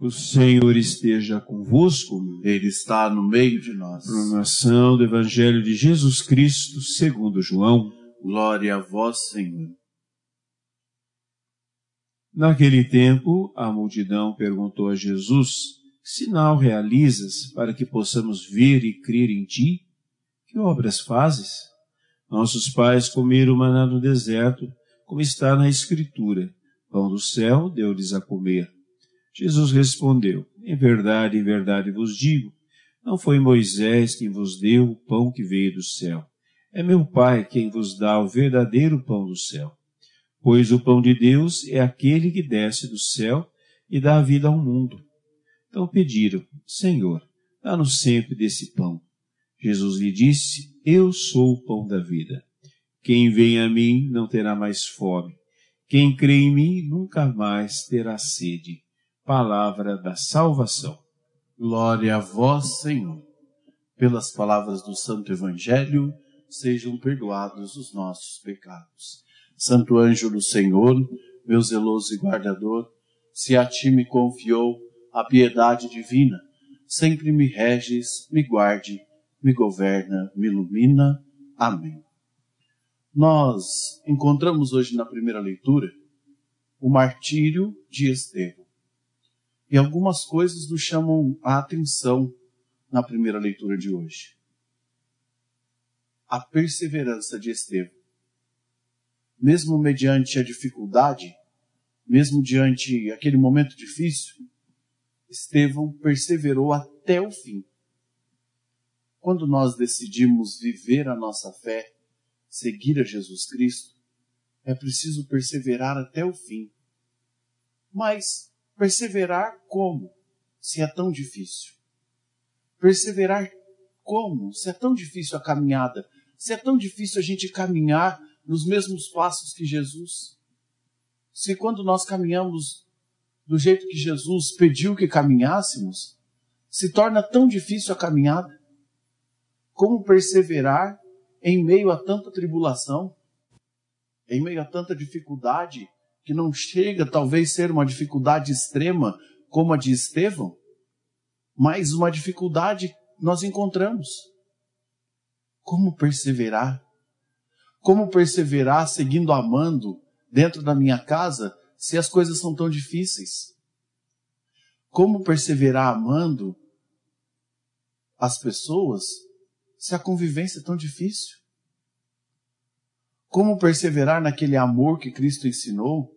O Senhor esteja convosco. Ele está no meio de nós. Proclamação do Evangelho de Jesus Cristo, segundo João. Glória a vós, Senhor. Naquele tempo, a multidão perguntou a Jesus: sinal realizas para que possamos ver e crer em ti? Que obras fazes? Nossos pais comeram maná no deserto, como está na Escritura. Pão do céu deu-lhes a comer. Jesus respondeu: Em verdade, em verdade vos digo, não foi Moisés quem vos deu o pão que veio do céu. É meu Pai quem vos dá o verdadeiro pão do céu. Pois o pão de Deus é aquele que desce do céu e dá vida ao mundo. Então pediram, Senhor, dá-nos sempre desse pão. Jesus lhe disse, Eu sou o pão da vida. Quem vem a mim não terá mais fome. Quem crê em mim nunca mais terá sede. Palavra da salvação. Glória a vós, Senhor. Pelas palavras do Santo Evangelho, sejam perdoados os nossos pecados. Santo anjo do Senhor, meu zeloso e guardador, se a ti me confiou a piedade divina, sempre me reges, me guarde, me governa, me ilumina. Amém. Nós encontramos hoje na primeira leitura o martírio de Estevão. E algumas coisas nos chamam a atenção na primeira leitura de hoje. A perseverança de Estevão mesmo mediante a dificuldade, mesmo diante aquele momento difícil, Estevão perseverou até o fim. Quando nós decidimos viver a nossa fé, seguir a Jesus Cristo, é preciso perseverar até o fim. Mas perseverar como? Se é tão difícil. Perseverar como? Se é tão difícil a caminhada, se é tão difícil a gente caminhar nos mesmos passos que Jesus? Se quando nós caminhamos do jeito que Jesus pediu que caminhássemos, se torna tão difícil a caminhada? Como perseverar em meio a tanta tribulação? Em meio a tanta dificuldade que não chega talvez ser uma dificuldade extrema como a de Estevão, mas uma dificuldade nós encontramos. Como perseverar? Como perseverar seguindo amando dentro da minha casa se as coisas são tão difíceis? Como perseverar amando as pessoas se a convivência é tão difícil? Como perseverar naquele amor que Cristo ensinou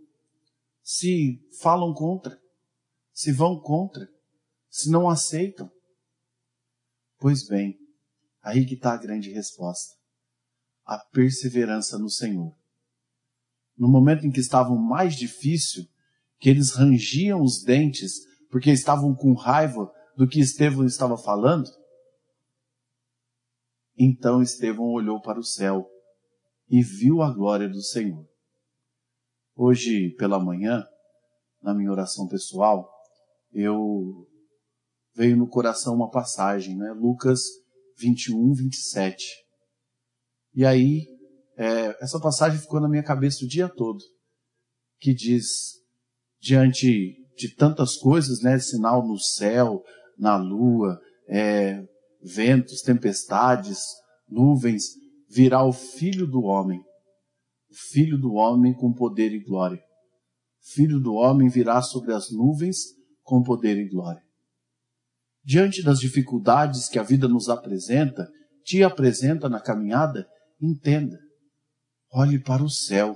se falam contra, se vão contra, se não aceitam? Pois bem, aí que está a grande resposta a perseverança no Senhor. No momento em que estavam mais difícil, que eles rangiam os dentes porque estavam com raiva do que Estevão estava falando, então Estevão olhou para o céu e viu a glória do Senhor. Hoje pela manhã, na minha oração pessoal, eu veio no coração uma passagem, né? Lucas 21, 27 e aí, é, essa passagem ficou na minha cabeça o dia todo, que diz, diante de tantas coisas, né, sinal no céu, na lua, é, ventos, tempestades, nuvens, virá o Filho do Homem, Filho do Homem com poder e glória. Filho do Homem virá sobre as nuvens com poder e glória. Diante das dificuldades que a vida nos apresenta, te apresenta na caminhada, Entenda. Olhe para o céu.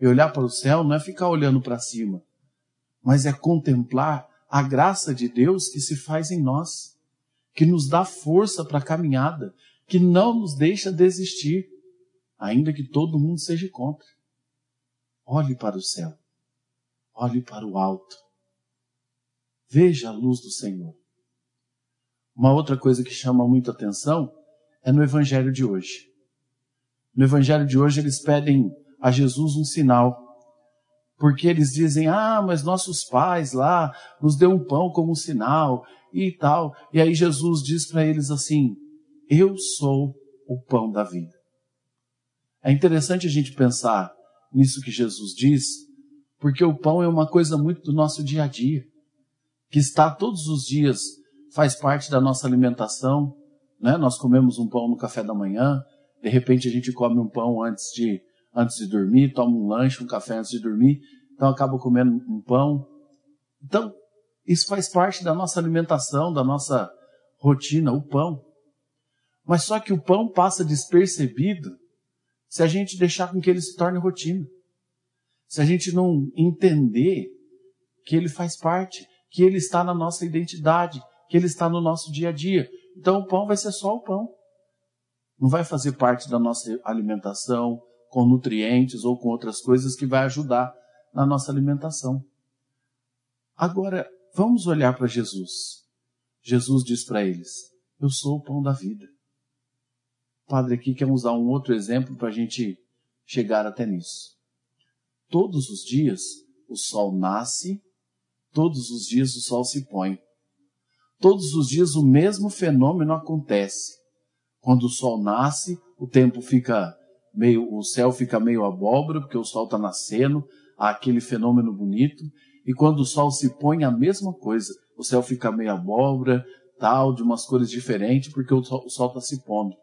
E olhar para o céu não é ficar olhando para cima, mas é contemplar a graça de Deus que se faz em nós, que nos dá força para a caminhada, que não nos deixa desistir, ainda que todo mundo seja contra. Olhe para o céu. Olhe para o alto. Veja a luz do Senhor. Uma outra coisa que chama muito atenção é no evangelho de hoje. No evangelho de hoje, eles pedem a Jesus um sinal. Porque eles dizem, ah, mas nossos pais lá nos deu um pão como sinal e tal. E aí Jesus diz para eles assim: Eu sou o pão da vida. É interessante a gente pensar nisso que Jesus diz, porque o pão é uma coisa muito do nosso dia a dia. que está todos os dias, faz parte da nossa alimentação, né? Nós comemos um pão no café da manhã, de repente a gente come um pão antes de antes de dormir, toma um lanche, um café antes de dormir, então acaba comendo um pão. Então, isso faz parte da nossa alimentação, da nossa rotina, o pão. Mas só que o pão passa despercebido se a gente deixar com que ele se torne rotina. Se a gente não entender que ele faz parte, que ele está na nossa identidade, que ele está no nosso dia a dia. Então o pão vai ser só o pão. Não vai fazer parte da nossa alimentação com nutrientes ou com outras coisas que vai ajudar na nossa alimentação. Agora, vamos olhar para Jesus. Jesus diz para eles: Eu sou o pão da vida. O padre aqui quer usar um outro exemplo para a gente chegar até nisso. Todos os dias o sol nasce, todos os dias o sol se põe. Todos os dias o mesmo fenômeno acontece. Quando o sol nasce, o tempo fica meio, o céu fica meio abóbora, porque o sol está nascendo, há aquele fenômeno bonito. E quando o sol se põe, a mesma coisa. O céu fica meio abóbora, tal, de umas cores diferentes, porque o sol está se pondo.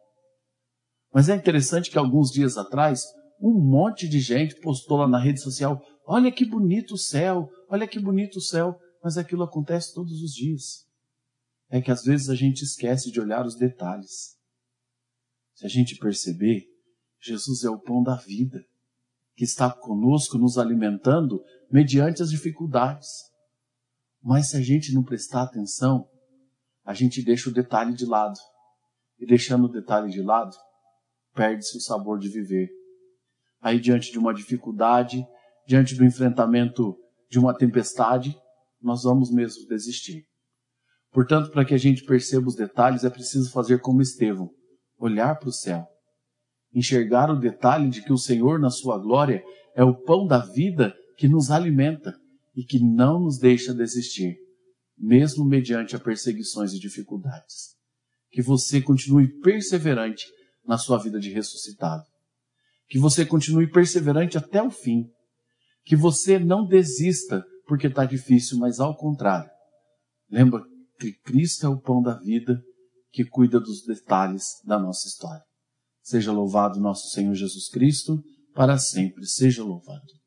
Mas é interessante que alguns dias atrás, um monte de gente postou lá na rede social: olha que bonito o céu, olha que bonito o céu. Mas aquilo acontece todos os dias é que às vezes a gente esquece de olhar os detalhes. Se a gente perceber, Jesus é o pão da vida, que está conosco nos alimentando mediante as dificuldades. Mas se a gente não prestar atenção, a gente deixa o detalhe de lado. E deixando o detalhe de lado, perde-se o sabor de viver. Aí, diante de uma dificuldade, diante do enfrentamento de uma tempestade, nós vamos mesmo desistir. Portanto, para que a gente perceba os detalhes, é preciso fazer como Estevão, olhar para o céu, enxergar o detalhe de que o Senhor, na sua glória, é o pão da vida que nos alimenta e que não nos deixa desistir, mesmo mediante as perseguições e dificuldades. Que você continue perseverante na sua vida de ressuscitado. Que você continue perseverante até o fim. Que você não desista porque está difícil, mas ao contrário. Lembra que Cristo é o pão da vida que cuida dos detalhes da nossa história. Seja louvado nosso Senhor Jesus Cristo, para sempre seja louvado.